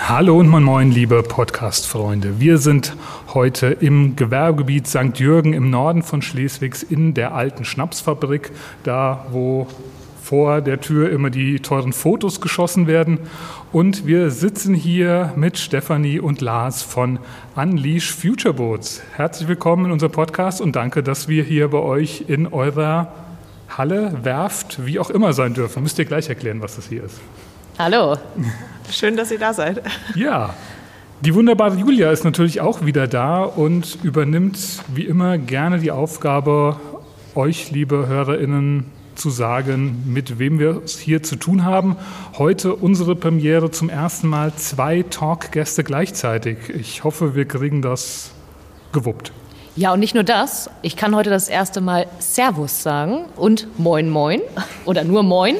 Hallo und moin moin, liebe Podcast-Freunde. Wir sind heute im Gewerbegebiet St. Jürgen im Norden von Schleswigs in der alten Schnapsfabrik, da wo vor der Tür immer die teuren Fotos geschossen werden. Und wir sitzen hier mit Stefanie und Lars von Unleash Future Boats. Herzlich willkommen in unserem Podcast und danke, dass wir hier bei euch in eurer Halle, Werft, wie auch immer sein dürfen. Müsst ihr gleich erklären, was das hier ist. Hallo. Schön, dass ihr da seid. Ja, die wunderbare Julia ist natürlich auch wieder da und übernimmt wie immer gerne die Aufgabe, euch, liebe HörerInnen, zu sagen, mit wem wir es hier zu tun haben. Heute unsere Premiere zum ersten Mal zwei Talkgäste gleichzeitig. Ich hoffe, wir kriegen das gewuppt. Ja, und nicht nur das. Ich kann heute das erste Mal Servus sagen und Moin Moin oder nur Moin.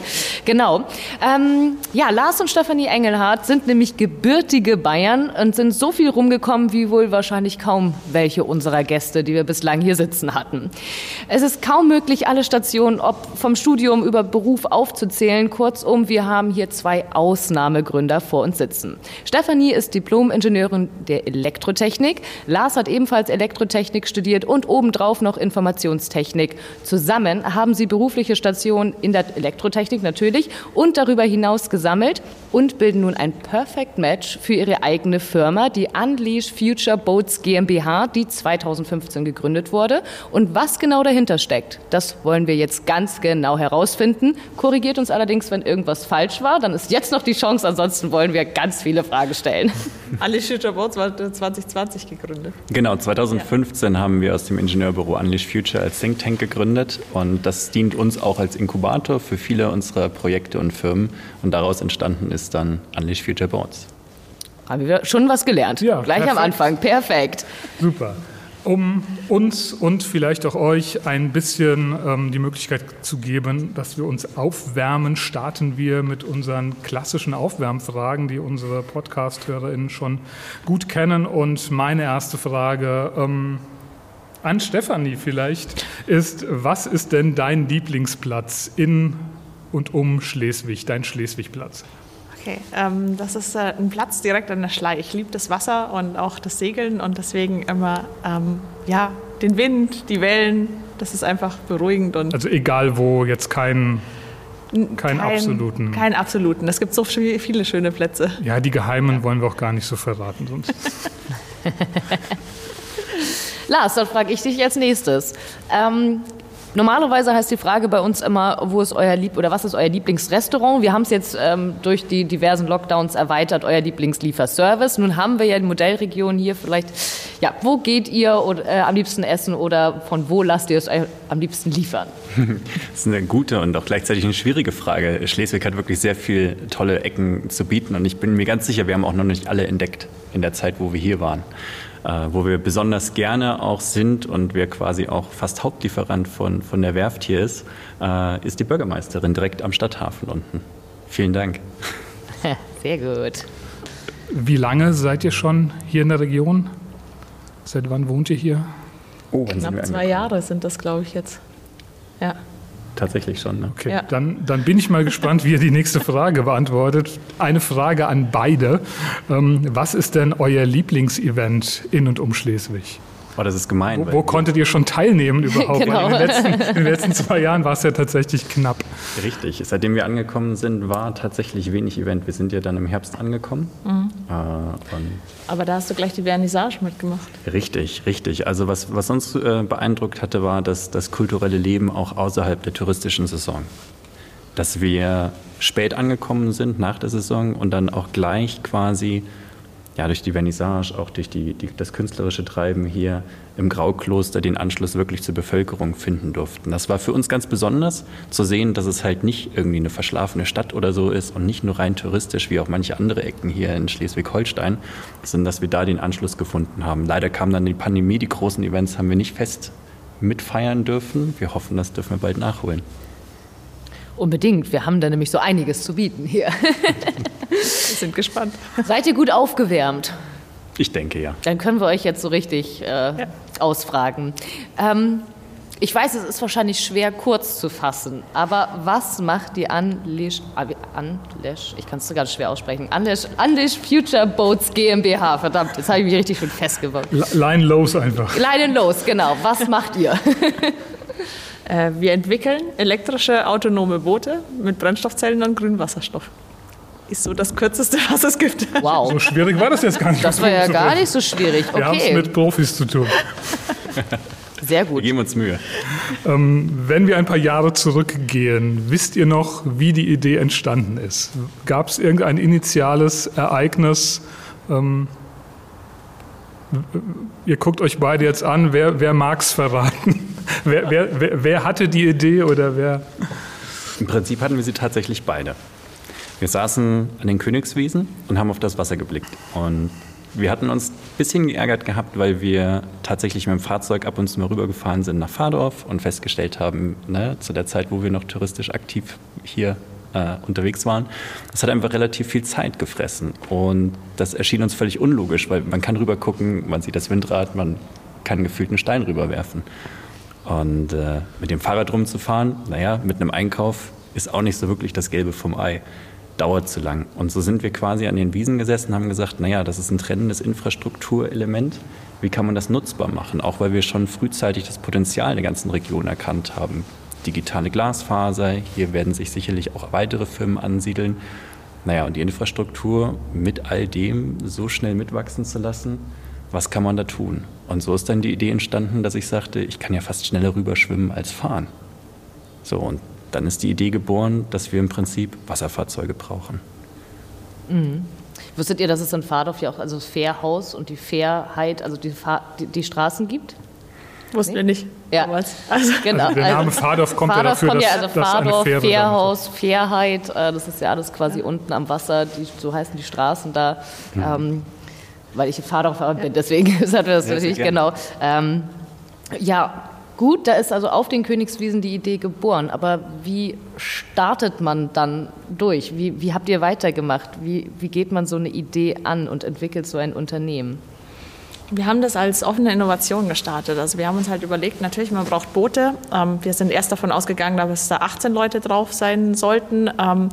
Genau. Ähm, ja, Lars und Stefanie Engelhardt sind nämlich gebürtige Bayern und sind so viel rumgekommen wie wohl wahrscheinlich kaum welche unserer Gäste, die wir bislang hier sitzen hatten. Es ist kaum möglich, alle Stationen, ob vom Studium über Beruf aufzuzählen. Kurzum, wir haben hier zwei Ausnahmegründer vor uns sitzen. Stefanie ist Diplom-Ingenieurin der Elektrotechnik. Lars hat ebenfalls Elektrotechnik studiert und obendrauf noch Informationstechnik. Zusammen haben sie berufliche Stationen in der Elektrotechnik natürlich und darüber hinaus gesammelt und bilden nun ein Perfect Match für ihre eigene Firma, die Unleash Future Boats GmbH, die 2015 gegründet wurde. Und was genau dahinter steckt, das wollen wir jetzt ganz genau herausfinden. Korrigiert uns allerdings, wenn irgendwas falsch war, dann ist jetzt noch die Chance, ansonsten wollen wir ganz viele Fragen stellen. Unleash Future Boats war 2020 gegründet. Genau, 2015 haben wir aus dem Ingenieurbüro Unleash Future als Think Tank gegründet und das dient uns auch als Inkubator für viele unserer Projekte und Firmen und daraus entstanden ist dann Unleash Future Boards. Haben wir schon was gelernt. Ja, Gleich perfekt. am Anfang. Perfekt. Super. Um uns und vielleicht auch euch ein bisschen ähm, die Möglichkeit zu geben, dass wir uns aufwärmen, starten wir mit unseren klassischen Aufwärmfragen, die unsere Podcast-HörerInnen schon gut kennen. Und meine erste Frage, ähm, an Stefanie vielleicht ist, was ist denn dein Lieblingsplatz in und um Schleswig, dein Schleswigplatz? Okay, ähm, das ist äh, ein Platz direkt an der Schlei. Ich liebe das Wasser und auch das Segeln und deswegen immer ähm, ja, den Wind, die Wellen. Das ist einfach beruhigend. Und also egal wo, jetzt kein keinen kein, absoluten. Keinen absoluten. Es gibt so viele schöne Plätze. Ja, die geheimen ja. wollen wir auch gar nicht so verraten sonst. Lars, dann frage ich dich als nächstes. Ähm, Normalerweise heißt die Frage bei uns immer, wo ist euer Lieb oder was ist euer Lieblingsrestaurant? Wir haben es jetzt ähm, durch die diversen Lockdowns erweitert, euer Lieblingslieferservice. Nun haben wir ja die Modellregion hier vielleicht. Ja, wo geht ihr oder, äh, am liebsten essen oder von wo lasst ihr es am liebsten liefern? Das ist eine gute und auch gleichzeitig eine schwierige Frage. Schleswig hat wirklich sehr viele tolle Ecken zu bieten und ich bin mir ganz sicher, wir haben auch noch nicht alle entdeckt in der Zeit, wo wir hier waren. Äh, wo wir besonders gerne auch sind und wir quasi auch fast Hauptlieferant von, von der Werft hier ist, äh, ist die Bürgermeisterin direkt am Stadthafen unten. Vielen Dank. Sehr gut. Wie lange seid ihr schon hier in der Region? Seit wann wohnt ihr hier? Oh, Knapp zwei Jahre sind das, glaube ich, jetzt. Ja tatsächlich schon. Ne? Okay, ja. dann, dann bin ich mal gespannt, wie ihr die nächste Frage beantwortet. Eine Frage an beide. Ähm, was ist denn euer Lieblingsevent in und um Schleswig? Oh, das ist gemein. Wo, wo konntet ihr schon teilnehmen überhaupt? genau. in, den letzten, in den letzten zwei Jahren war es ja tatsächlich knapp. Richtig. Seitdem wir angekommen sind, war tatsächlich wenig Event. Wir sind ja dann im Herbst angekommen. Mhm. Äh, Aber da hast du gleich die Vernissage mitgemacht. Richtig, richtig. Also was, was uns äh, beeindruckt hatte, war das, das kulturelle Leben auch außerhalb der touristischen Saison. Dass wir spät angekommen sind nach der Saison und dann auch gleich quasi ja, durch die Vernissage, auch durch die, die, das künstlerische Treiben hier im Graukloster den Anschluss wirklich zur Bevölkerung finden durften. Das war für uns ganz besonders zu sehen, dass es halt nicht irgendwie eine verschlafene Stadt oder so ist und nicht nur rein touristisch wie auch manche andere Ecken hier in Schleswig-Holstein, sondern dass wir da den Anschluss gefunden haben. Leider kam dann die Pandemie, die großen Events haben wir nicht fest mitfeiern dürfen. Wir hoffen, das dürfen wir bald nachholen. Unbedingt. Wir haben da nämlich so einiges zu bieten hier. Wir sind gespannt. Seid ihr gut aufgewärmt? Ich denke ja. Dann können wir euch jetzt so richtig äh, ja. ausfragen. Ähm, ich weiß, es ist wahrscheinlich schwer kurz zu fassen, aber was macht die Unleash, Unleash ich kann es ganz schwer aussprechen, Unleash, Unleash Future Boats GmbH, verdammt, jetzt habe ich mich richtig schon festgeworfen. Line Lows einfach. Line Lows, genau. Was macht ihr? Äh, wir entwickeln elektrische autonome Boote mit Brennstoffzellen und grünem Wasserstoff. Ist so das Kürzeste, was es gibt. Wow. So schwierig war das jetzt gar nicht. Das war ja gar nicht so schwierig. Okay. Wir haben es mit Profis zu tun. Sehr gut. Wir geben uns Mühe. Ähm, wenn wir ein paar Jahre zurückgehen, wisst ihr noch, wie die Idee entstanden ist? Gab es irgendein initiales Ereignis? Ähm, ihr guckt euch beide jetzt an, wer, wer mag es verraten? wer, wer, wer, wer hatte die Idee oder wer? Im Prinzip hatten wir sie tatsächlich beide. Wir saßen an den Königswiesen und haben auf das Wasser geblickt. Und wir hatten uns ein bisschen geärgert gehabt, weil wir tatsächlich mit dem Fahrzeug ab und zu mal rübergefahren sind nach Fahrdorf und festgestellt haben, ne, zu der Zeit, wo wir noch touristisch aktiv hier äh, unterwegs waren, das hat einfach relativ viel Zeit gefressen. Und das erschien uns völlig unlogisch, weil man kann rüber gucken, man sieht das Windrad, man kann gefühlt einen Stein rüberwerfen. Und äh, mit dem Fahrrad rumzufahren, naja, mit einem Einkauf ist auch nicht so wirklich das Gelbe vom Ei. Dauert zu lang. Und so sind wir quasi an den Wiesen gesessen haben gesagt, naja, das ist ein trennendes Infrastrukturelement. Wie kann man das nutzbar machen? Auch weil wir schon frühzeitig das Potenzial der ganzen Region erkannt haben. Digitale Glasfaser, hier werden sich sicherlich auch weitere Firmen ansiedeln. Naja, und die Infrastruktur mit all dem so schnell mitwachsen zu lassen, was kann man da tun? Und so ist dann die Idee entstanden, dass ich sagte, ich kann ja fast schneller rüberschwimmen als fahren. So, und dann ist die Idee geboren, dass wir im Prinzip Wasserfahrzeuge brauchen. Mhm. Wusstet ihr, dass es in Fahrdorf ja auch also das Fährhaus und die Fairheit, also die, Fahr die, die Straßen gibt? Wussten wir nicht ja. damals. Also, genau. Also der Name also, Fahrdorf kommt Fahrdorf ja dafür, kommt ja, also dass, Fahrdorf, dass Fährhaus, Fairheit, äh, das ist ja alles quasi ja. unten am Wasser, die, so heißen die Straßen da. Mhm. Ähm, weil ich Fahrdorfer bin, deswegen ist das natürlich genau. Ähm, ja, Gut, da ist also auf den Königswiesen die Idee geboren, aber wie startet man dann durch? Wie, wie habt ihr weitergemacht? Wie, wie geht man so eine Idee an und entwickelt so ein Unternehmen? Wir haben das als offene Innovation gestartet. Also wir haben uns halt überlegt, natürlich, man braucht Boote. Ähm, wir sind erst davon ausgegangen, dass da 18 Leute drauf sein sollten. Ähm,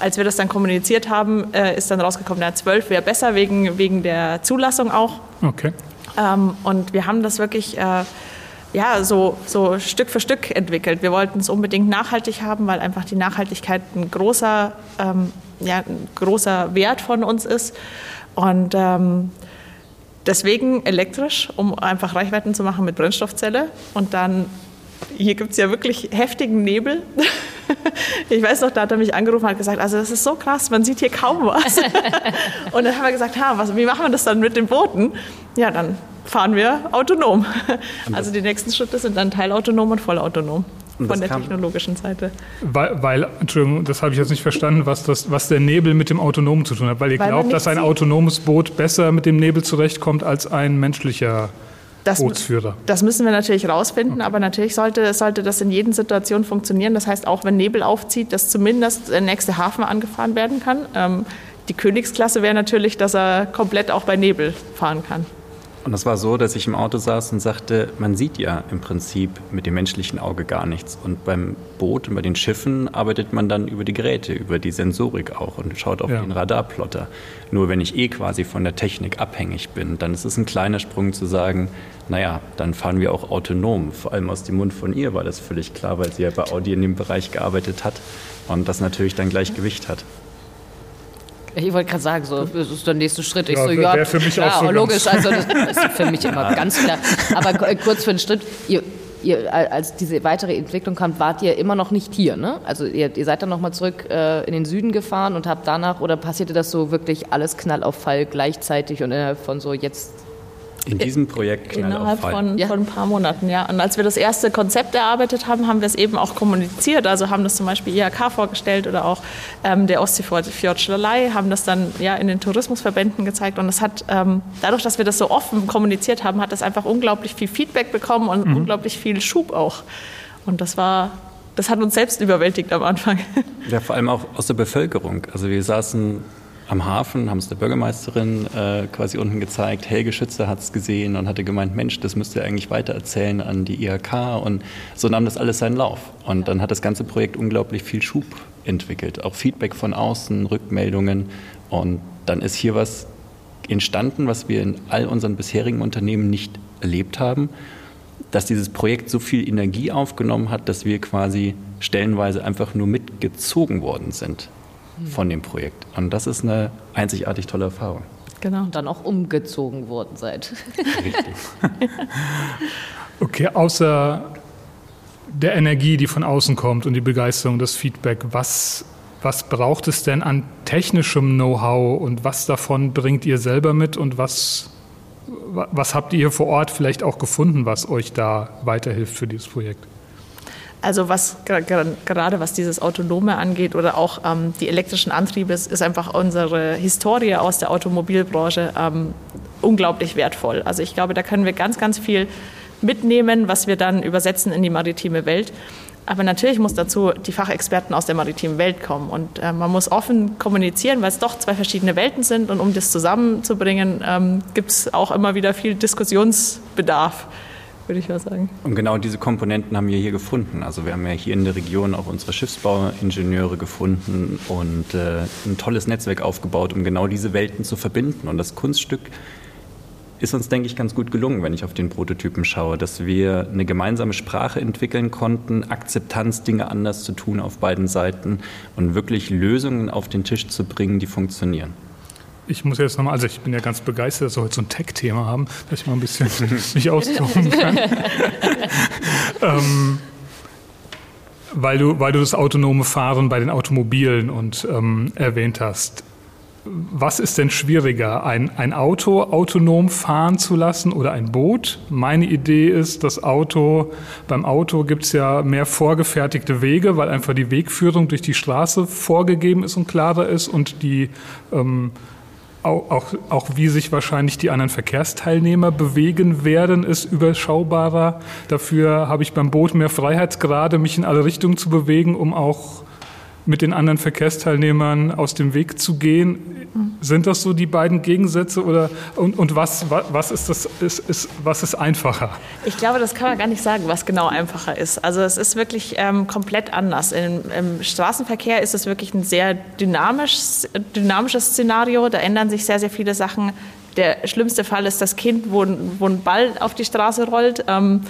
als wir das dann kommuniziert haben, äh, ist dann rausgekommen, ja, 12 wäre besser, wegen, wegen der Zulassung auch. Okay. Ähm, und wir haben das wirklich äh, ja, so, so Stück für Stück entwickelt. Wir wollten es unbedingt nachhaltig haben, weil einfach die Nachhaltigkeit ein großer, ähm, ja, ein großer Wert von uns ist. Und ähm, deswegen elektrisch, um einfach Reichweiten zu machen mit Brennstoffzelle. Und dann, hier gibt es ja wirklich heftigen Nebel. Ich weiß noch, da hat er mich angerufen und hat gesagt, also das ist so krass, man sieht hier kaum was. Und dann haben wir gesagt, ha, was, wie machen wir das dann mit den Booten? Ja, dann fahren wir autonom. Also die nächsten Schritte sind dann teilautonom und vollautonom von der technologischen Seite. Weil, weil, Entschuldigung, das habe ich jetzt nicht verstanden, was, das, was der Nebel mit dem Autonomen zu tun hat. Weil ihr weil glaubt, dass ein sieht. autonomes Boot besser mit dem Nebel zurechtkommt als ein menschlicher das, Bootsführer. Das müssen wir natürlich rausfinden, okay. aber natürlich sollte, sollte das in jeder Situation funktionieren. Das heißt, auch wenn Nebel aufzieht, dass zumindest der nächste Hafen angefahren werden kann. Ähm, die Königsklasse wäre natürlich, dass er komplett auch bei Nebel fahren kann. Und das war so, dass ich im Auto saß und sagte, man sieht ja im Prinzip mit dem menschlichen Auge gar nichts. Und beim Boot und bei den Schiffen arbeitet man dann über die Geräte, über die Sensorik auch und schaut auf ja. den Radarplotter. Nur wenn ich eh quasi von der Technik abhängig bin, dann ist es ein kleiner Sprung zu sagen, naja, dann fahren wir auch autonom. Vor allem aus dem Mund von ihr war das völlig klar, weil sie ja bei Audi in dem Bereich gearbeitet hat und das natürlich dann gleich Gewicht hat. Ich wollte gerade sagen, so, das ist der nächste Schritt. Ich ja, so, ja, für mich klar, auch so logisch, also das ist für mich immer ganz klar. Aber kurz für den Schritt, ihr, ihr, als diese weitere Entwicklung kam, wart ihr immer noch nicht hier, ne? Also ihr, ihr seid dann nochmal zurück äh, in den Süden gefahren und habt danach, oder passierte das so wirklich alles Knall auf Fall gleichzeitig und innerhalb von so jetzt in diesem Projekt Innerhalb von, ja. von ein paar Monaten, ja. Und als wir das erste Konzept erarbeitet haben, haben wir es eben auch kommuniziert. Also haben das zum Beispiel IHK vorgestellt oder auch ähm, der Ostseefjord Schlalei, haben das dann ja in den Tourismusverbänden gezeigt. Und es hat, ähm, dadurch, dass wir das so offen kommuniziert haben, hat das einfach unglaublich viel Feedback bekommen und mhm. unglaublich viel Schub auch. Und das war, das hat uns selbst überwältigt am Anfang. Ja, vor allem auch aus der Bevölkerung. Also wir saßen am Hafen, haben es der Bürgermeisterin äh, quasi unten gezeigt. Helge Schütze hat es gesehen und hatte gemeint, Mensch, das müsst ihr eigentlich weitererzählen an die IHK. Und so nahm das alles seinen Lauf. Und dann hat das ganze Projekt unglaublich viel Schub entwickelt. Auch Feedback von außen, Rückmeldungen. Und dann ist hier was entstanden, was wir in all unseren bisherigen Unternehmen nicht erlebt haben, dass dieses Projekt so viel Energie aufgenommen hat, dass wir quasi stellenweise einfach nur mitgezogen worden sind von dem Projekt. Und das ist eine einzigartig tolle Erfahrung. Genau. Und dann auch umgezogen worden seid. Richtig. okay, außer der Energie, die von außen kommt und die Begeisterung, das Feedback, was, was braucht es denn an technischem Know-how und was davon bringt ihr selber mit und was, was habt ihr hier vor Ort vielleicht auch gefunden, was euch da weiterhilft für dieses Projekt? Also was gerade was dieses Autonome angeht oder auch ähm, die elektrischen Antriebe, ist, ist, einfach unsere Historie aus der Automobilbranche ähm, unglaublich wertvoll. Also ich glaube, da können wir ganz, ganz viel mitnehmen, was wir dann übersetzen in die maritime Welt. Aber natürlich muss dazu die Fachexperten aus der maritimen Welt kommen. Und äh, man muss offen kommunizieren, weil es doch zwei verschiedene Welten sind. Und um das zusammenzubringen, ähm, gibt es auch immer wieder viel Diskussionsbedarf würde ich mal sagen. Und genau diese Komponenten haben wir hier gefunden. Also wir haben ja hier in der Region auch unsere Schiffsbauingenieure gefunden und äh, ein tolles Netzwerk aufgebaut, um genau diese Welten zu verbinden. Und das Kunststück ist uns, denke ich, ganz gut gelungen, wenn ich auf den Prototypen schaue, dass wir eine gemeinsame Sprache entwickeln konnten, Akzeptanz, Dinge anders zu tun auf beiden Seiten und wirklich Lösungen auf den Tisch zu bringen, die funktionieren ich muss jetzt nochmal, also ich bin ja ganz begeistert, dass wir heute so ein Tech-Thema haben, dass ich mal ein bisschen mich austoben kann. ähm, weil, du, weil du das autonome Fahren bei den Automobilen und ähm, erwähnt hast. Was ist denn schwieriger, ein, ein Auto autonom fahren zu lassen oder ein Boot? Meine Idee ist, das Auto, beim Auto gibt es ja mehr vorgefertigte Wege, weil einfach die Wegführung durch die Straße vorgegeben ist und klarer ist und die ähm, auch, auch, auch wie sich wahrscheinlich die anderen Verkehrsteilnehmer bewegen werden, ist überschaubarer. Dafür habe ich beim Boot mehr Freiheitsgrade, mich in alle Richtungen zu bewegen, um auch mit den anderen Verkehrsteilnehmern aus dem Weg zu gehen. Sind das so die beiden Gegensätze oder und, und was, was ist das ist, ist, was ist einfacher? Ich glaube, das kann man gar nicht sagen, was genau einfacher ist. Also es ist wirklich ähm, komplett anders. Im, Im, Straßenverkehr ist es wirklich ein sehr dynamisch, dynamisches Szenario. Da ändern sich sehr, sehr viele Sachen. Der schlimmste Fall ist das Kind, wo, wo ein Ball auf die Straße rollt. Ähm,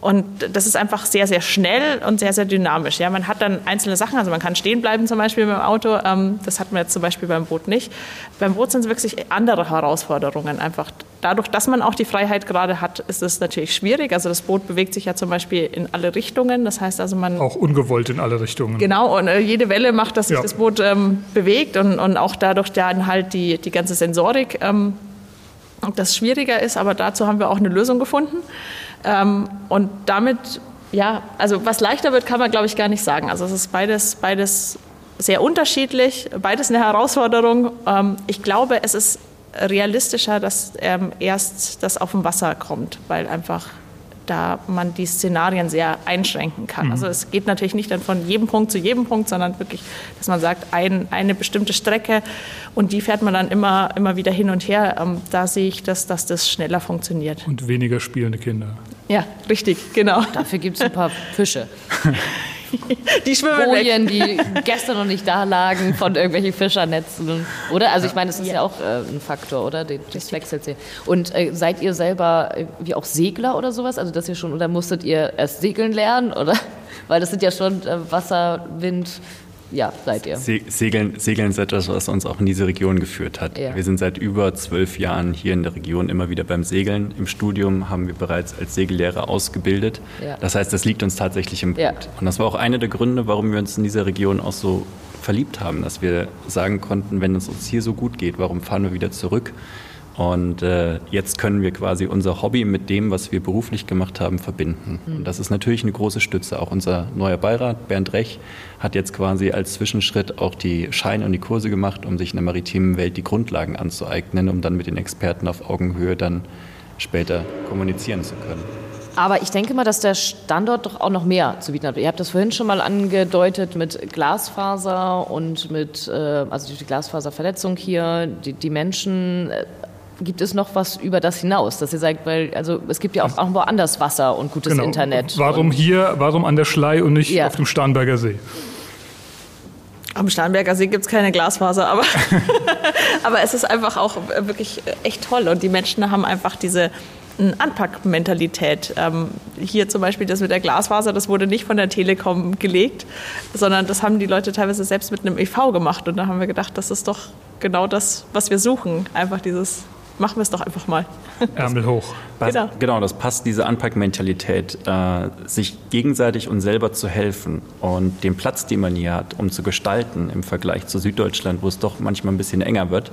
und das ist einfach sehr, sehr schnell und sehr, sehr dynamisch. Ja, man hat dann einzelne Sachen, also man kann stehen bleiben zum Beispiel dem Auto. Ähm, das hatten wir jetzt zum Beispiel beim Boot nicht. Beim Boot sind es wirklich andere Herausforderungen. Einfach dadurch, dass man auch die Freiheit gerade hat, ist es natürlich schwierig. Also das Boot bewegt sich ja zum Beispiel in alle Richtungen. Das heißt also man auch ungewollt in alle Richtungen. Genau. Und äh, jede Welle macht, dass sich ja. das Boot ähm, bewegt und, und auch dadurch dann halt die die ganze Sensorik ähm, das schwieriger ist. Aber dazu haben wir auch eine Lösung gefunden. Ähm, und damit, ja, also was leichter wird, kann man, glaube ich, gar nicht sagen. Also es ist beides, beides sehr unterschiedlich, beides eine Herausforderung. Ähm, ich glaube, es ist realistischer, dass ähm, erst das auf dem Wasser kommt, weil einfach da man die Szenarien sehr einschränken kann. Mhm. Also es geht natürlich nicht dann von jedem Punkt zu jedem Punkt, sondern wirklich, dass man sagt, ein, eine bestimmte Strecke und die fährt man dann immer, immer wieder hin und her. Ähm, da sehe ich, dass, dass das schneller funktioniert. Und weniger spielende Kinder. Ja, richtig, genau. Dafür gibt es ein paar Fische. die schwimmen Bojen, die gestern noch nicht da lagen von irgendwelchen Fischernetzen. Oder? Also ich meine, das ist ja, ja auch äh, ein Faktor, oder? Das wechselt sich. Und äh, seid ihr selber äh, wie auch Segler oder sowas? Also dass ihr schon, oder musstet ihr erst segeln lernen? Oder? Weil das sind ja schon äh, Wasser, Wind, ja, seid ihr? Segeln, Segeln ist etwas, was uns auch in diese Region geführt hat. Ja. Wir sind seit über zwölf Jahren hier in der Region immer wieder beim Segeln. Im Studium haben wir bereits als Segellehrer ausgebildet. Ja. Das heißt, das liegt uns tatsächlich im Blut. Ja. Und das war auch einer der Gründe, warum wir uns in dieser Region auch so verliebt haben, dass wir sagen konnten, wenn es uns hier so gut geht, warum fahren wir wieder zurück? Und äh, jetzt können wir quasi unser Hobby mit dem, was wir beruflich gemacht haben, verbinden. Mhm. Und das ist natürlich eine große Stütze. Auch unser neuer Beirat, Bernd Rech, hat jetzt quasi als Zwischenschritt auch die Scheine und die Kurse gemacht, um sich in der maritimen Welt die Grundlagen anzueignen, um dann mit den Experten auf Augenhöhe dann später kommunizieren zu können. Aber ich denke mal, dass der Standort doch auch noch mehr zu bieten hat. Ihr habt das vorhin schon mal angedeutet mit Glasfaser und mit, äh, also die Glasfaserverletzung hier, die, die Menschen. Gibt es noch was über das hinaus, dass ihr sagt, weil also es gibt ja auch, auch woanders Wasser und gutes genau. Internet. Warum hier, warum an der Schlei und nicht ja. auf dem Starnberger See? Am Starnberger See gibt es keine Glasfaser, aber, aber es ist einfach auch wirklich echt toll und die Menschen haben einfach diese Anpackmentalität. Ähm, hier zum Beispiel das mit der Glasfaser, das wurde nicht von der Telekom gelegt, sondern das haben die Leute teilweise selbst mit einem EV gemacht. Und da haben wir gedacht, das ist doch genau das, was wir suchen. Einfach dieses, machen wir es doch einfach mal. Ärmel hoch. genau. genau, das passt, diese Anpackmentalität, äh, sich gegenseitig und selber zu helfen und den Platz, den man hier hat, um zu gestalten im Vergleich zu Süddeutschland, wo es doch manchmal ein bisschen enger wird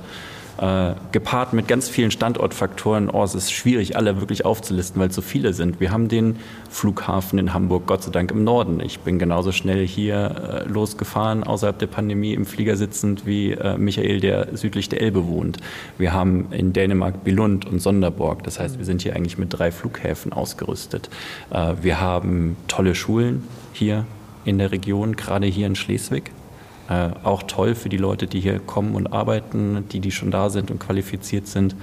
äh, gepaart mit ganz vielen Standortfaktoren. Oh, es ist schwierig, alle wirklich aufzulisten, weil es so viele sind. Wir haben den Flughafen in Hamburg, Gott sei Dank im Norden. Ich bin genauso schnell hier äh, losgefahren, außerhalb der Pandemie im Flieger sitzend, wie äh, Michael, der südlich der Elbe wohnt. Wir haben in Dänemark Billund und Sonderborg. Das heißt, wir sind hier eigentlich mit drei Flughäfen ausgerüstet. Äh, wir haben tolle Schulen hier in der Region, gerade hier in Schleswig. Äh, auch toll für die Leute, die hier kommen und arbeiten, die, die schon da sind und qualifiziert sind,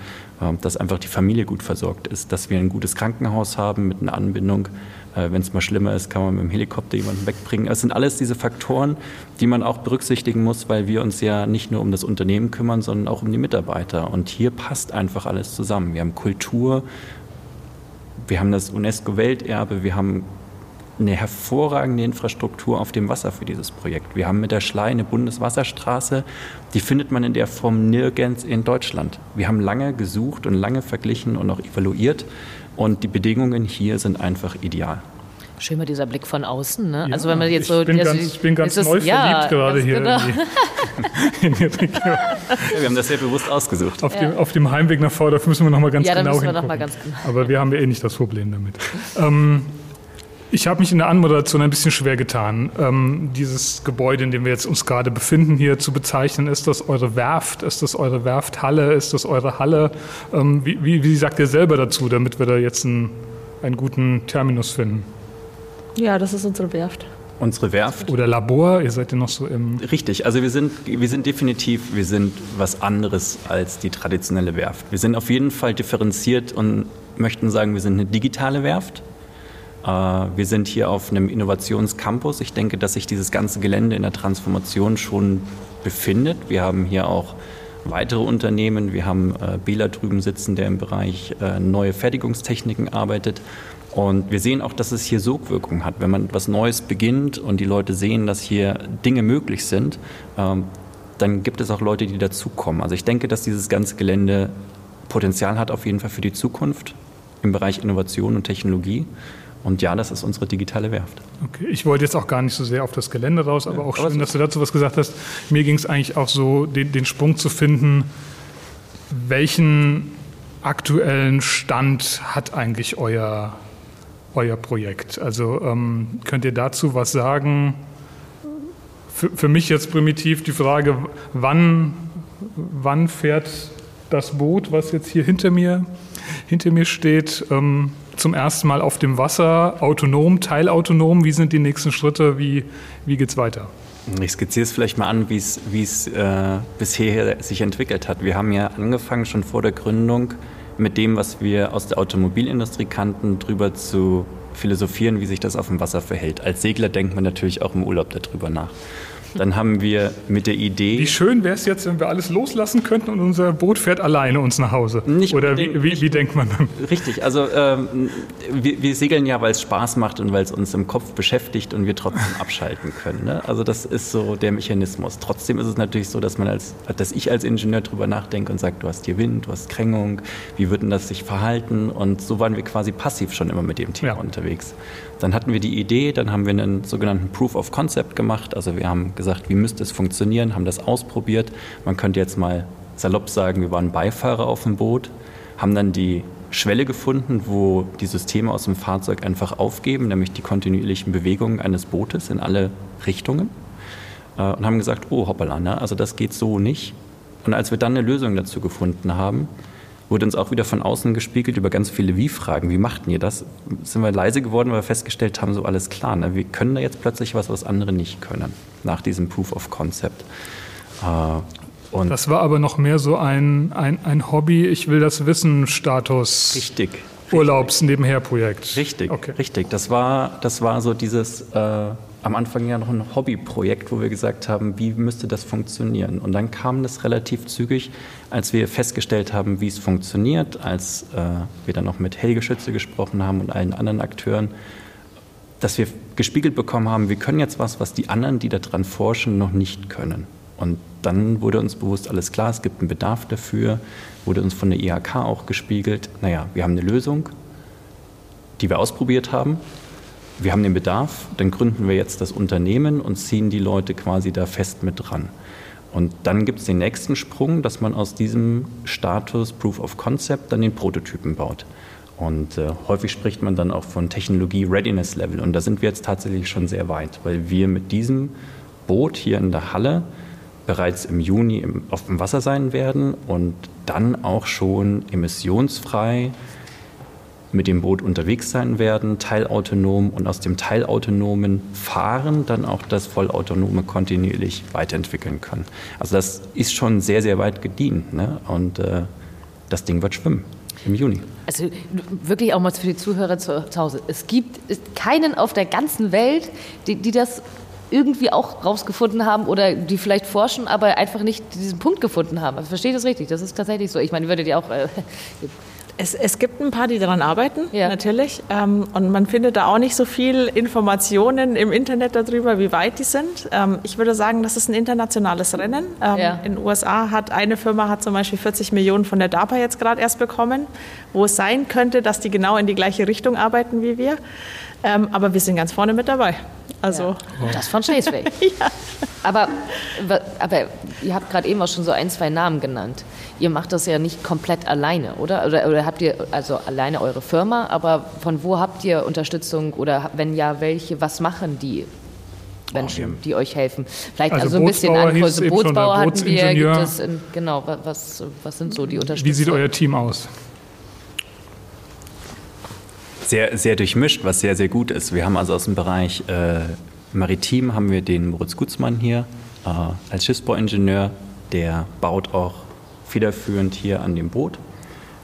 äh, dass einfach die Familie gut versorgt ist, dass wir ein gutes Krankenhaus haben mit einer Anbindung. Äh, Wenn es mal schlimmer ist, kann man mit dem Helikopter jemanden wegbringen. Es sind alles diese Faktoren, die man auch berücksichtigen muss, weil wir uns ja nicht nur um das Unternehmen kümmern, sondern auch um die Mitarbeiter. Und hier passt einfach alles zusammen. Wir haben Kultur, wir haben das UNESCO-Welterbe, wir haben eine hervorragende Infrastruktur auf dem Wasser für dieses Projekt. Wir haben mit der Schlei eine Bundeswasserstraße, die findet man in der Form nirgends in Deutschland. Wir haben lange gesucht und lange verglichen und auch evaluiert und die Bedingungen hier sind einfach ideal. Schön mal dieser Blick von außen. Ne? Ja, also wenn man jetzt so, ich bin ganz, ich bin ganz neu ja, verliebt gerade hier genau. in, die, in die Region. Ja, wir haben das sehr bewusst ausgesucht. Auf, dem, auf dem Heimweg nach vorne müssen wir noch mal ganz genau hingucken. Mal ganz genau. Aber wir haben ja eh nicht das Problem damit. ähm, ich habe mich in der Anmoderation ein bisschen schwer getan, ähm, dieses Gebäude, in dem wir jetzt uns gerade befinden, hier zu bezeichnen. Ist das eure Werft? Ist das eure Werfthalle? Ist das eure Halle? Ähm, wie, wie, wie, sagt ihr selber dazu, damit wir da jetzt einen, einen guten Terminus finden? Ja, das ist unsere Werft. Unsere Werft. Oder Labor, ihr seid ja noch so im. Richtig, also wir sind, wir sind definitiv, wir sind was anderes als die traditionelle Werft. Wir sind auf jeden Fall differenziert und möchten sagen, wir sind eine digitale Werft. Äh, wir sind hier auf einem Innovationscampus. Ich denke, dass sich dieses ganze Gelände in der Transformation schon befindet. Wir haben hier auch weitere Unternehmen. Wir haben äh, Bela drüben sitzen, der im Bereich äh, neue Fertigungstechniken arbeitet. Und wir sehen auch, dass es hier Sogwirkung hat. Wenn man etwas Neues beginnt und die Leute sehen, dass hier Dinge möglich sind, ähm, dann gibt es auch Leute, die dazukommen. Also ich denke, dass dieses ganze Gelände Potenzial hat auf jeden Fall für die Zukunft im Bereich Innovation und Technologie. Und ja, das ist unsere digitale Werft. Okay, ich wollte jetzt auch gar nicht so sehr auf das Gelände raus, aber ja, auch schön, dass du dazu was gesagt hast. Mir ging es eigentlich auch so, den, den Sprung zu finden, welchen aktuellen Stand hat eigentlich euer, euer Projekt? Also ähm, könnt ihr dazu was sagen? Für, für mich jetzt primitiv die Frage, wann, wann fährt das Boot, was jetzt hier hinter mir, hinter mir steht, ähm, zum ersten Mal auf dem Wasser, autonom, teilautonom. Wie sind die nächsten Schritte? Wie, wie geht es weiter? Ich skizziere es vielleicht mal an, wie es äh, bisher sich entwickelt hat. Wir haben ja angefangen schon vor der Gründung mit dem, was wir aus der Automobilindustrie kannten, darüber zu philosophieren, wie sich das auf dem Wasser verhält. Als Segler denkt man natürlich auch im Urlaub darüber nach. Dann haben wir mit der Idee. Wie schön wäre es jetzt, wenn wir alles loslassen könnten und unser Boot fährt alleine uns nach Hause. Nicht Oder wie, wie, wie denkt man dann? Richtig, also ähm, wir, wir, segeln ja, weil es Spaß macht und weil es uns im Kopf beschäftigt und wir trotzdem abschalten können. Ne? Also das ist so der Mechanismus. Trotzdem ist es natürlich so, dass man als, dass ich als Ingenieur drüber nachdenke und sage, du hast hier Wind, du hast Krängung, wie würden das sich verhalten? Und so waren wir quasi passiv schon immer mit dem Thema ja. unterwegs. Dann hatten wir die Idee, dann haben wir einen sogenannten Proof of Concept gemacht. Also wir haben gesagt, wie müsste es funktionieren, haben das ausprobiert. Man könnte jetzt mal salopp sagen, wir waren Beifahrer auf dem Boot, haben dann die Schwelle gefunden, wo die Systeme aus dem Fahrzeug einfach aufgeben, nämlich die kontinuierlichen Bewegungen eines Bootes in alle Richtungen. Äh, und haben gesagt, oh hoppala, ne? also das geht so nicht. Und als wir dann eine Lösung dazu gefunden haben, wurde uns auch wieder von außen gespiegelt über ganz viele Wie-Fragen. Wie machten ihr das? Sind wir leise geworden, weil wir festgestellt haben, so alles klar. Ne? Wir können da jetzt plötzlich was, was andere nicht können, nach diesem Proof of Concept. Äh, und das war aber noch mehr so ein, ein, ein Hobby, ich will das Wissen Status. Richtig. Urlaubs-Nebenher-Projekt. Richtig, okay. richtig. Das war, das war so dieses äh, am Anfang ja noch ein Hobbyprojekt, wo wir gesagt haben, wie müsste das funktionieren? Und dann kam das relativ zügig, als wir festgestellt haben, wie es funktioniert, als äh, wir dann noch mit Helge Schütze gesprochen haben und allen anderen Akteuren, dass wir gespiegelt bekommen haben, wir können jetzt was, was die anderen, die daran forschen, noch nicht können. Und dann wurde uns bewusst, alles klar, es gibt einen Bedarf dafür, wurde uns von der IHK auch gespiegelt, naja, wir haben eine Lösung, die wir ausprobiert haben, wir haben den Bedarf, dann gründen wir jetzt das Unternehmen und ziehen die Leute quasi da fest mit dran. Und dann gibt es den nächsten Sprung, dass man aus diesem Status Proof of Concept dann den Prototypen baut. Und äh, häufig spricht man dann auch von Technologie Readiness Level. Und da sind wir jetzt tatsächlich schon sehr weit, weil wir mit diesem Boot hier in der Halle bereits im Juni im, auf dem Wasser sein werden und dann auch schon emissionsfrei mit dem Boot unterwegs sein werden, teilautonom und aus dem teilautonomen Fahren dann auch das vollautonome kontinuierlich weiterentwickeln können. Also das ist schon sehr, sehr weit gedient ne? und äh, das Ding wird schwimmen im Juni. Also wirklich auch mal für die Zuhörer zu, Hause. Es gibt keinen auf der ganzen Welt, die, die das irgendwie auch rausgefunden haben oder die vielleicht forschen, aber einfach nicht diesen Punkt gefunden haben. Also verstehe das richtig? Das ist tatsächlich so. Ich meine, würdet ihr auch äh, Es, es, gibt ein paar, die daran arbeiten, ja. natürlich. Ähm, und man findet da auch nicht so viel Informationen im Internet darüber, wie weit die sind. Ähm, ich würde sagen, das ist ein internationales Rennen. Ähm, ja. In den USA hat eine Firma hat zum Beispiel 40 Millionen von der DARPA jetzt gerade erst bekommen, wo es sein könnte, dass die genau in die gleiche Richtung arbeiten wie wir. Ähm, aber wir sind ganz vorne mit dabei. Also ja. Das von Schleswig. ja. aber, aber ihr habt gerade eben auch schon so ein, zwei Namen genannt. Ihr macht das ja nicht komplett alleine, oder? Oder, oder habt ihr also alleine eure Firma, aber von wo habt ihr Unterstützung oder wenn ja, welche, was machen die Menschen, die euch helfen. Vielleicht also, also ein bisschen Angriffe. Bootsbauer hatten wir, gibt es in, genau, was, was sind so die Unterstützung? Wie sieht euer Team aus? Sehr, sehr durchmischt, was sehr, sehr gut ist. Wir haben also aus dem Bereich äh, Maritim haben wir den Moritz Gutzmann hier äh, als Schiffsbauingenieur. Der baut auch federführend hier an dem Boot.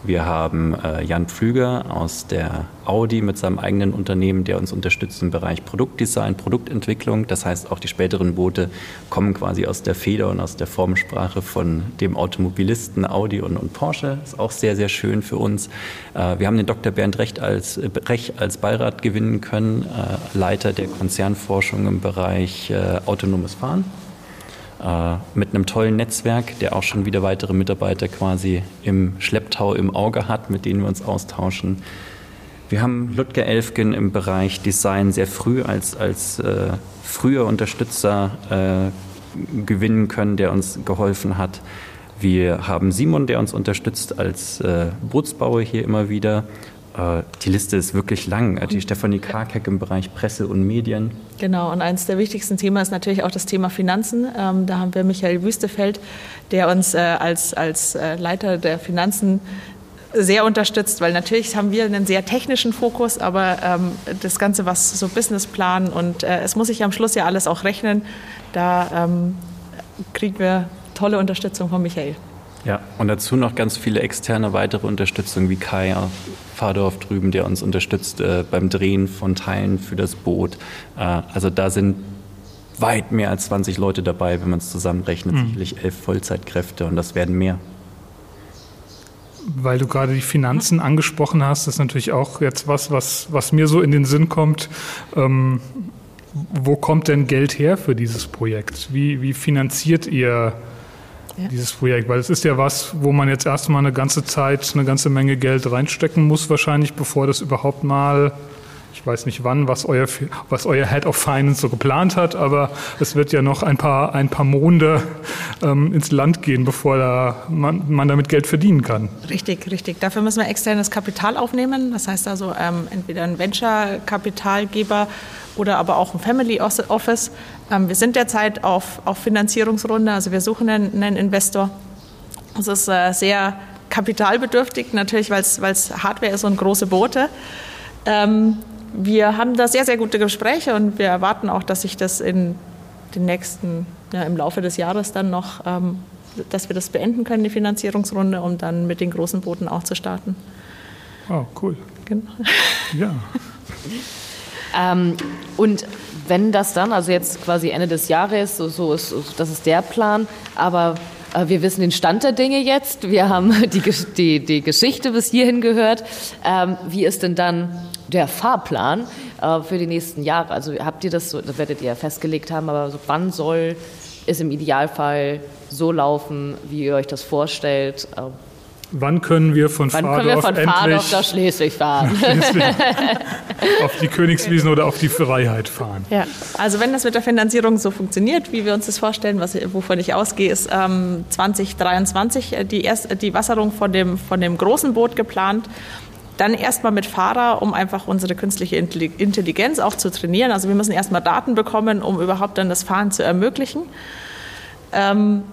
Wir haben äh, Jan Pflüger aus der Audi mit seinem eigenen Unternehmen, der uns unterstützt im Bereich Produktdesign, Produktentwicklung. Das heißt, auch die späteren Boote kommen quasi aus der Feder und aus der Formensprache von dem Automobilisten Audi und, und Porsche. Ist auch sehr, sehr schön für uns. Äh, wir haben den Dr. Bernd Recht als, äh, Rech als Beirat gewinnen können, äh, Leiter der Konzernforschung im Bereich äh, autonomes Fahren mit einem tollen Netzwerk, der auch schon wieder weitere Mitarbeiter quasi im Schlepptau im Auge hat, mit denen wir uns austauschen. Wir haben Ludger Elfgen im Bereich Design sehr früh als, als äh, früher Unterstützer äh, gewinnen können, der uns geholfen hat. Wir haben Simon, der uns unterstützt als äh, Bootsbauer hier immer wieder. Äh, die Liste ist wirklich lang. Äh, die Stefanie Karkek im Bereich Presse und Medien. Genau, und eines der wichtigsten Themen ist natürlich auch das Thema Finanzen. Ähm, da haben wir Michael Wüstefeld, der uns äh, als, als Leiter der Finanzen sehr unterstützt, weil natürlich haben wir einen sehr technischen Fokus, aber ähm, das Ganze, was so Businessplan und es muss sich am Schluss ja alles auch rechnen, da ähm, kriegen wir tolle Unterstützung von Michael. Ja, und dazu noch ganz viele externe weitere Unterstützung wie Kai Fahrdorf drüben, der uns unterstützt äh, beim Drehen von Teilen für das Boot. Äh, also da sind weit mehr als 20 Leute dabei, wenn man es zusammenrechnet. Mhm. Sicherlich elf Vollzeitkräfte und das werden mehr. Weil du gerade die Finanzen angesprochen hast, ist natürlich auch jetzt was, was, was mir so in den Sinn kommt. Ähm, wo kommt denn Geld her für dieses Projekt? Wie, wie finanziert ihr ja. dieses Projekt? Weil es ist ja was, wo man jetzt erstmal eine ganze Zeit eine ganze Menge Geld reinstecken muss, wahrscheinlich, bevor das überhaupt mal ich weiß nicht wann, was euer, was euer Head of Finance so geplant hat, aber es wird ja noch ein paar, ein paar Monde ähm, ins Land gehen, bevor da man, man damit Geld verdienen kann. Richtig, richtig. Dafür müssen wir externes Kapital aufnehmen. Das heißt also ähm, entweder ein Venture-Kapitalgeber oder aber auch ein Family Office. Ähm, wir sind derzeit auf, auf Finanzierungsrunde, also wir suchen einen, einen Investor. Es ist äh, sehr kapitalbedürftig, natürlich, weil es Hardware ist und große Boote. Ähm, wir haben da sehr, sehr gute Gespräche und wir erwarten auch, dass sich das in den nächsten, ja, im Laufe des Jahres dann noch, ähm, dass wir das beenden können, die Finanzierungsrunde, um dann mit den großen Booten auch zu starten. Oh, cool. Genau. Ja. ähm, und wenn das dann, also jetzt quasi Ende des Jahres, so, so ist, das ist der Plan, aber äh, wir wissen den Stand der Dinge jetzt. Wir haben die, die, die Geschichte bis hierhin gehört. Ähm, wie ist denn dann der Fahrplan äh, für die nächsten Jahre? Also habt ihr das, das werdet ihr ja festgelegt haben, aber so wann soll es im Idealfall so laufen, wie ihr euch das vorstellt? Äh, Wann können wir von Wann können wir von Fahrdorf nach Schleswig fahren? auf die Königswiesen oder auf die Freiheit fahren. Ja, also wenn das mit der Finanzierung so funktioniert, wie wir uns das vorstellen, was, wovon ich ausgehe, ist ähm, 2023 äh, die, erst, die Wasserung von dem, von dem großen Boot geplant. Dann erstmal mit Fahrer, um einfach unsere künstliche Intelligenz auch zu trainieren. Also wir müssen erstmal Daten bekommen, um überhaupt dann das Fahren zu ermöglichen. Ähm,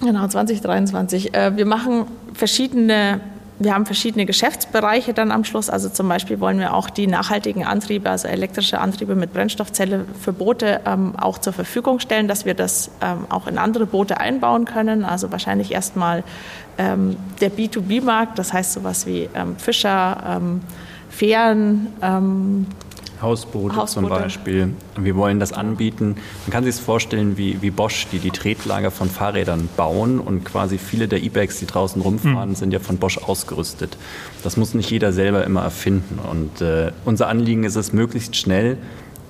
genau, 2023. Äh, wir machen verschiedene wir haben verschiedene Geschäftsbereiche dann am Schluss. Also zum Beispiel wollen wir auch die nachhaltigen Antriebe, also elektrische Antriebe mit Brennstoffzelle für Boote ähm, auch zur Verfügung stellen, dass wir das ähm, auch in andere Boote einbauen können. Also wahrscheinlich erstmal ähm, der B2B-Markt, das heißt sowas wie ähm, Fischer, ähm, Fähren, ähm, Hausboote, Hausboote, zum Beispiel. Wir wollen das anbieten. Man kann sich es vorstellen wie, wie Bosch, die die Tretlager von Fahrrädern bauen und quasi viele der E-Bikes, die draußen rumfahren, mhm. sind ja von Bosch ausgerüstet. Das muss nicht jeder selber immer erfinden. Und äh, unser Anliegen ist es, möglichst schnell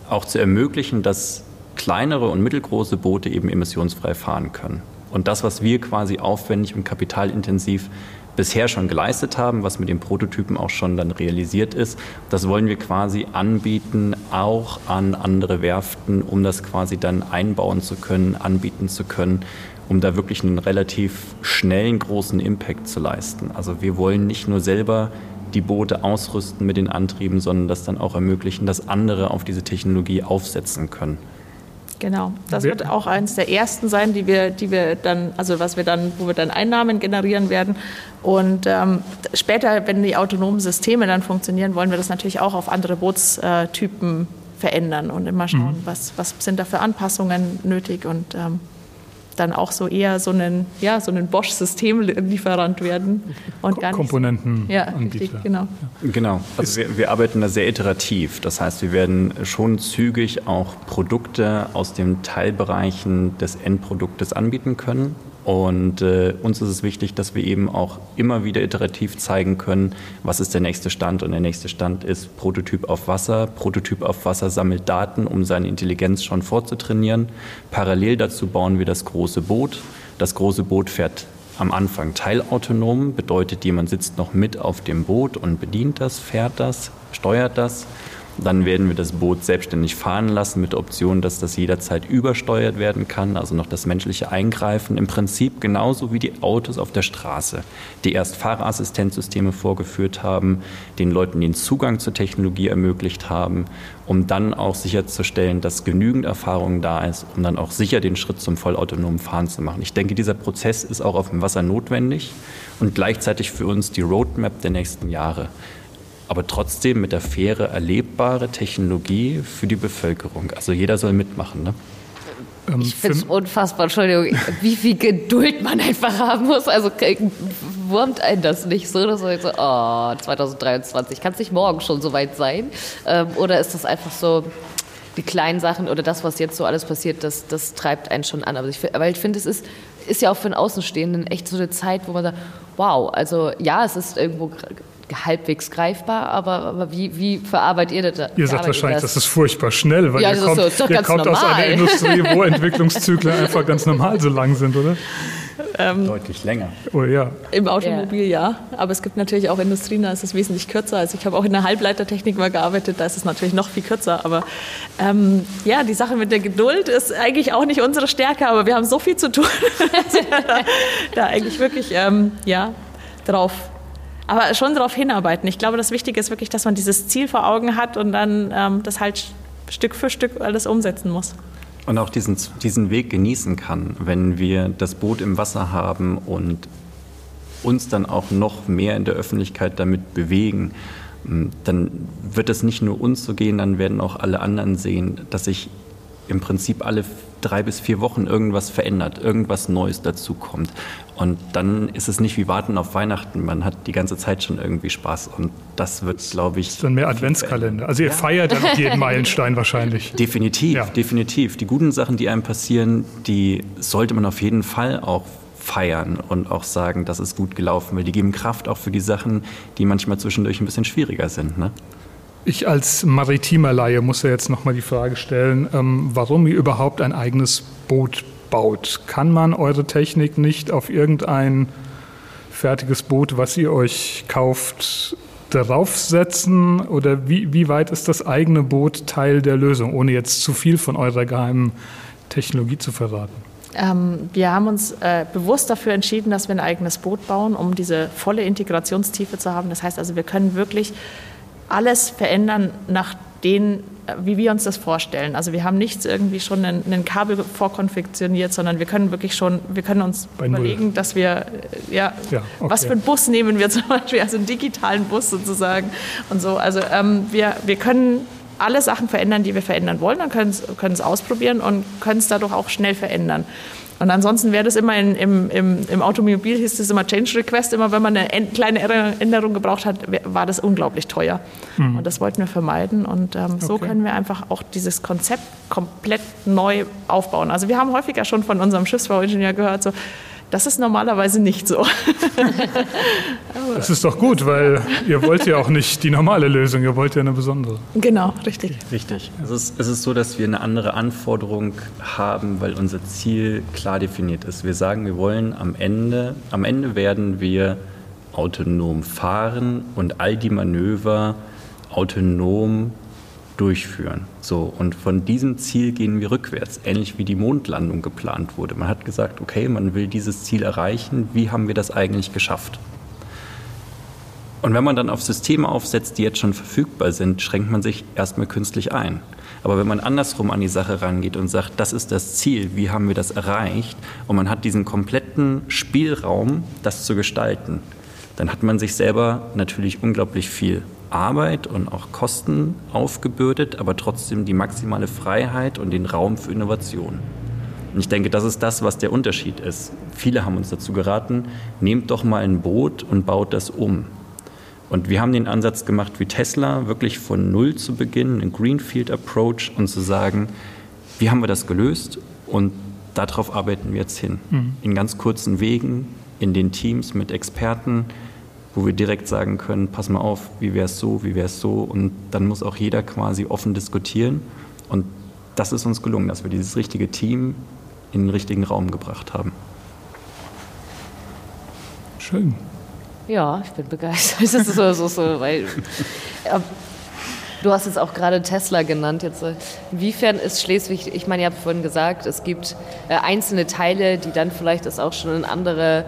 auch zu ermöglichen, dass kleinere und mittelgroße Boote eben emissionsfrei fahren können. Und das, was wir quasi aufwendig und kapitalintensiv bisher schon geleistet haben, was mit den Prototypen auch schon dann realisiert ist. Das wollen wir quasi anbieten, auch an andere Werften, um das quasi dann einbauen zu können, anbieten zu können, um da wirklich einen relativ schnellen, großen Impact zu leisten. Also wir wollen nicht nur selber die Boote ausrüsten mit den Antrieben, sondern das dann auch ermöglichen, dass andere auf diese Technologie aufsetzen können. Genau, das wird auch eines der ersten sein, die wir, die wir dann, also was wir dann, wo wir dann Einnahmen generieren werden. Und ähm, später, wenn die autonomen Systeme dann funktionieren, wollen wir das natürlich auch auf andere Bootstypen verändern und immer schauen, mhm. was, was sind da für Anpassungen nötig und ähm, dann auch so eher so einen, ja, so einen Bosch-Systemlieferant werden. Und gar Komponenten. Ja, richtig, genau. Genau, also wir, wir, arbeiten da sehr iterativ. Das heißt, wir werden schon zügig auch Produkte aus den Teilbereichen des Endproduktes anbieten können. Und äh, uns ist es wichtig, dass wir eben auch immer wieder iterativ zeigen können, was ist der nächste Stand. Und der nächste Stand ist Prototyp auf Wasser. Prototyp auf Wasser sammelt Daten, um seine Intelligenz schon vorzutrainieren. Parallel dazu bauen wir das große Boot. Das große Boot fährt am Anfang teilautonom, bedeutet, jemand sitzt noch mit auf dem Boot und bedient das, fährt das, steuert das. Dann werden wir das Boot selbstständig fahren lassen mit der Option, dass das jederzeit übersteuert werden kann, also noch das menschliche Eingreifen. Im Prinzip genauso wie die Autos auf der Straße, die erst Fahrerassistenzsysteme vorgeführt haben, den Leuten den Zugang zur Technologie ermöglicht haben, um dann auch sicherzustellen, dass genügend Erfahrung da ist, um dann auch sicher den Schritt zum vollautonomen Fahren zu machen. Ich denke, dieser Prozess ist auch auf dem Wasser notwendig und gleichzeitig für uns die Roadmap der nächsten Jahre aber trotzdem mit der Fähre erlebbare Technologie für die Bevölkerung. Also jeder soll mitmachen. Ne? Ähm, ich finde es unfassbar, Entschuldigung, wie viel Geduld man einfach haben muss. Also wurmt einen das nicht so, dass man so, oh, 2023, kann es nicht morgen schon so weit sein? Ähm, oder ist das einfach so, die kleinen Sachen oder das, was jetzt so alles passiert, das, das treibt einen schon an. Aber ich, weil ich finde, es ist, ist ja auch für einen Außenstehenden echt so eine Zeit, wo man sagt, wow, also ja, es ist irgendwo halbwegs greifbar, aber, aber wie, wie verarbeitet ihr das? Ihr sagt wahrscheinlich, das? das? ist furchtbar schnell, weil ja, ihr kommt, so, ihr kommt aus einer Industrie, wo Entwicklungszyklen einfach ganz normal so lang sind, oder? Ähm, Deutlich länger. Oh ja. Im Automobil ja. ja, aber es gibt natürlich auch Industrien, da ist es wesentlich kürzer. Also ich habe auch in der Halbleitertechnik mal gearbeitet, da ist es natürlich noch viel kürzer. Aber ähm, ja, die Sache mit der Geduld ist eigentlich auch nicht unsere Stärke, aber wir haben so viel zu tun, dass wir da, da eigentlich wirklich ähm, ja, drauf aber schon darauf hinarbeiten. Ich glaube, das Wichtige ist wirklich, dass man dieses Ziel vor Augen hat und dann ähm, das halt Stück für Stück alles umsetzen muss und auch diesen, diesen Weg genießen kann, wenn wir das Boot im Wasser haben und uns dann auch noch mehr in der Öffentlichkeit damit bewegen, hm, dann wird es nicht nur uns so gehen, dann werden auch alle anderen sehen, dass sich im Prinzip alle drei bis vier Wochen irgendwas verändert, irgendwas Neues dazukommt. Und dann ist es nicht wie Warten auf Weihnachten. Man hat die ganze Zeit schon irgendwie Spaß. Und das wird, glaube ich. Ist dann mehr Adventskalender. Also ihr ja. feiert dann jeden Meilenstein wahrscheinlich. Definitiv, ja. definitiv. Die guten Sachen, die einem passieren, die sollte man auf jeden Fall auch feiern und auch sagen, das ist gut gelaufen, weil die geben Kraft auch für die Sachen, die manchmal zwischendurch ein bisschen schwieriger sind. Ne? Ich als maritimer Laie muss ja jetzt nochmal die Frage stellen, ähm, warum ihr überhaupt ein eigenes Boot baut. Kann man eure Technik nicht auf irgendein fertiges Boot, was ihr euch kauft, draufsetzen? Oder wie, wie weit ist das eigene Boot Teil der Lösung, ohne jetzt zu viel von eurer geheimen Technologie zu verraten? Ähm, wir haben uns äh, bewusst dafür entschieden, dass wir ein eigenes Boot bauen, um diese volle Integrationstiefe zu haben. Das heißt also, wir können wirklich alles verändern nach den, wie wir uns das vorstellen. Also wir haben nichts irgendwie schon ein Kabel vorkonfektioniert, sondern wir können wirklich schon, wir können uns Bei überlegen, Null. dass wir, ja, ja okay. was für einen Bus nehmen wir zum Beispiel, also einen digitalen Bus sozusagen und so. Also ähm, wir, wir können alle Sachen verändern, die wir verändern wollen, dann können es ausprobieren und können es dadurch auch schnell verändern. Und ansonsten wäre das immer in, im, im, im Automobil, hieß das immer Change Request, immer wenn man eine kleine Änderung gebraucht hat, war das unglaublich teuer. Mhm. Und das wollten wir vermeiden. Und ähm, okay. so können wir einfach auch dieses Konzept komplett neu aufbauen. Also wir haben häufiger schon von unserem Schiffsbauingenieur gehört, so, das ist normalerweise nicht so. das ist doch gut, weil ihr wollt ja auch nicht die normale Lösung, ihr wollt ja eine besondere. Genau, richtig. Richtig. Es ist, es ist so, dass wir eine andere Anforderung haben, weil unser Ziel klar definiert ist. Wir sagen, wir wollen am Ende, am Ende werden wir autonom fahren und all die Manöver autonom durchführen. So, und von diesem Ziel gehen wir rückwärts, ähnlich wie die Mondlandung geplant wurde. Man hat gesagt, okay, man will dieses Ziel erreichen, wie haben wir das eigentlich geschafft? Und wenn man dann auf Systeme aufsetzt, die jetzt schon verfügbar sind, schränkt man sich erstmal künstlich ein. Aber wenn man andersrum an die Sache rangeht und sagt, das ist das Ziel, wie haben wir das erreicht, und man hat diesen kompletten Spielraum, das zu gestalten, dann hat man sich selber natürlich unglaublich viel Arbeit und auch Kosten aufgebürdet, aber trotzdem die maximale Freiheit und den Raum für Innovation. Und ich denke, das ist das, was der Unterschied ist. Viele haben uns dazu geraten, nehmt doch mal ein Boot und baut das um. Und wir haben den Ansatz gemacht wie Tesla, wirklich von Null zu beginnen, einen Greenfield Approach und zu sagen, wie haben wir das gelöst und darauf arbeiten wir jetzt hin. Mhm. In ganz kurzen Wegen, in den Teams mit Experten, wo wir direkt sagen können, pass mal auf, wie wäre es so, wie wäre es so. Und dann muss auch jeder quasi offen diskutieren. Und das ist uns gelungen, dass wir dieses richtige Team in den richtigen Raum gebracht haben. Schön. Ja, ich bin begeistert. Das ist so, so, so, weil, äh, du hast jetzt auch gerade Tesla genannt. Jetzt, äh, inwiefern ist Schleswig, ich meine, ihr habt vorhin gesagt, es gibt äh, einzelne Teile, die dann vielleicht das auch schon in andere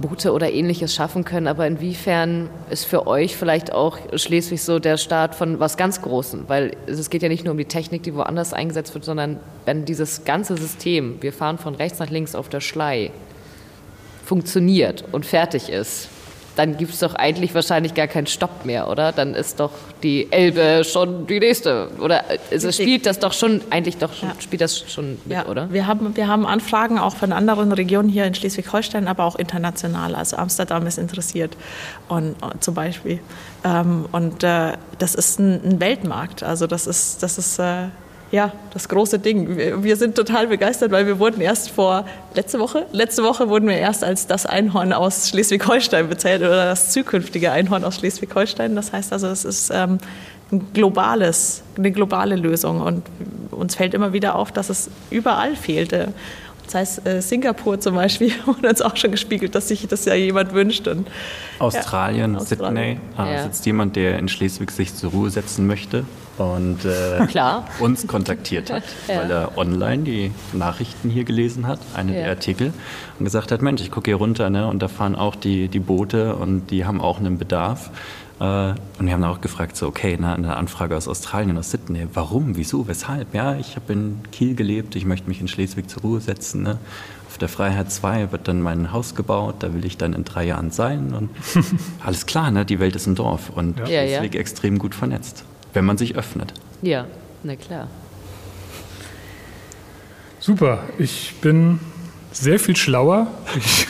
Boote oder ähnliches schaffen können. Aber inwiefern ist für euch vielleicht auch Schleswig so der Start von was ganz Großem? Weil es geht ja nicht nur um die Technik, die woanders eingesetzt wird, sondern wenn dieses ganze System, wir fahren von rechts nach links auf der Schlei, funktioniert und fertig ist, dann gibt es doch eigentlich wahrscheinlich gar keinen Stopp mehr, oder? Dann ist doch die Elbe schon die nächste. Oder also spielt das doch schon, eigentlich doch schon, ja. spielt das schon mit, ja. oder? Wir haben, wir haben Anfragen auch von anderen Regionen hier in Schleswig-Holstein, aber auch international. Also Amsterdam ist interessiert und, und zum Beispiel. Ähm, und äh, das ist ein, ein, Weltmarkt. Also das ist, das ist äh, ja, das große Ding. Wir, sind total begeistert, weil wir wurden erst vor letzte Woche, letzte Woche wurden wir erst als das Einhorn aus Schleswig-Holstein bezählt oder das zukünftige Einhorn aus Schleswig-Holstein. Das heißt also, es ist ähm, ein globales, eine globale Lösung und uns fällt immer wieder auf, dass es überall fehlte. Das heißt, äh, Singapur zum Beispiel wurde uns auch schon gespiegelt, dass sich das ja jemand wünscht. Und, Australien, ja, Sydney, Australien. Äh, sitzt jemand, der in Schleswig sich zur Ruhe setzen möchte und äh, uns kontaktiert hat, ja. weil er online die Nachrichten hier gelesen hat, einen ja. der Artikel, und gesagt hat, Mensch, ich gucke hier runter ne, und da fahren auch die, die Boote und die haben auch einen Bedarf. Äh, und wir haben auch gefragt, so, okay, na, eine Anfrage aus Australien, aus Sydney, warum, wieso, weshalb? Ja, ich habe in Kiel gelebt, ich möchte mich in Schleswig zur Ruhe setzen. Ne? Auf der Freiheit 2 wird dann mein Haus gebaut, da will ich dann in drei Jahren sein. Und alles klar, ne? die Welt ist ein Dorf und ja. Schleswig ja, ja. extrem gut vernetzt, wenn man sich öffnet. Ja, na klar. Super, ich bin sehr viel schlauer. Ich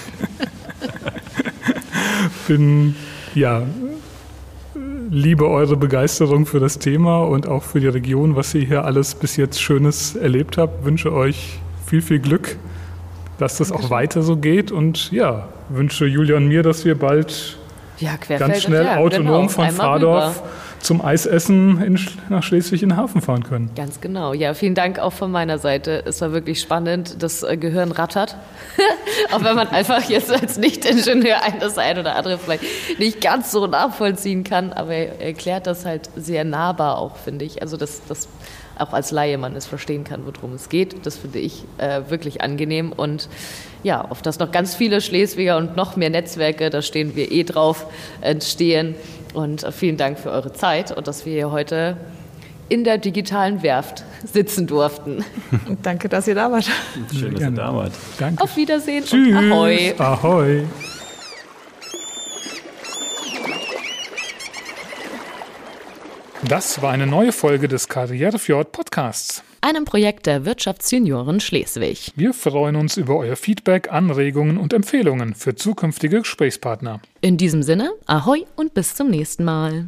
bin ja liebe eure Begeisterung für das Thema und auch für die Region, was ihr hier alles bis jetzt Schönes erlebt habt. Wünsche euch viel, viel Glück, dass das auch weiter so geht und ja, wünsche Julia und mir, dass wir bald ja, ganz schnell ja, autonom genau, von Fahrdorf rüber zum Eisessen in, nach Schleswig in den Hafen fahren können. Ganz genau. Ja, vielen Dank auch von meiner Seite. Es war wirklich spannend. Das äh, Gehirn rattert. auch wenn man einfach jetzt als Nicht-Ingenieur ein das eine oder andere vielleicht nicht ganz so nachvollziehen kann. Aber er erklärt das halt sehr nahbar auch, finde ich. Also das, das auch als Laie man es verstehen kann, worum es geht. Das finde ich äh, wirklich angenehm. Und ja, auf das noch ganz viele Schleswiger und noch mehr Netzwerke, da stehen wir eh drauf, entstehen. Und vielen Dank für eure Zeit und dass wir hier heute in der digitalen Werft sitzen durften. Danke, dass ihr da wart. Schön, dass ihr da wart. Danke. Auf Wiedersehen Tschüss. und Ahoi. Ahoi. Das war eine neue Folge des Karrierefjord Podcasts. Einem Projekt der Wirtschaftsjunioren Schleswig. Wir freuen uns über euer Feedback, Anregungen und Empfehlungen für zukünftige Gesprächspartner. In diesem Sinne, ahoi und bis zum nächsten Mal.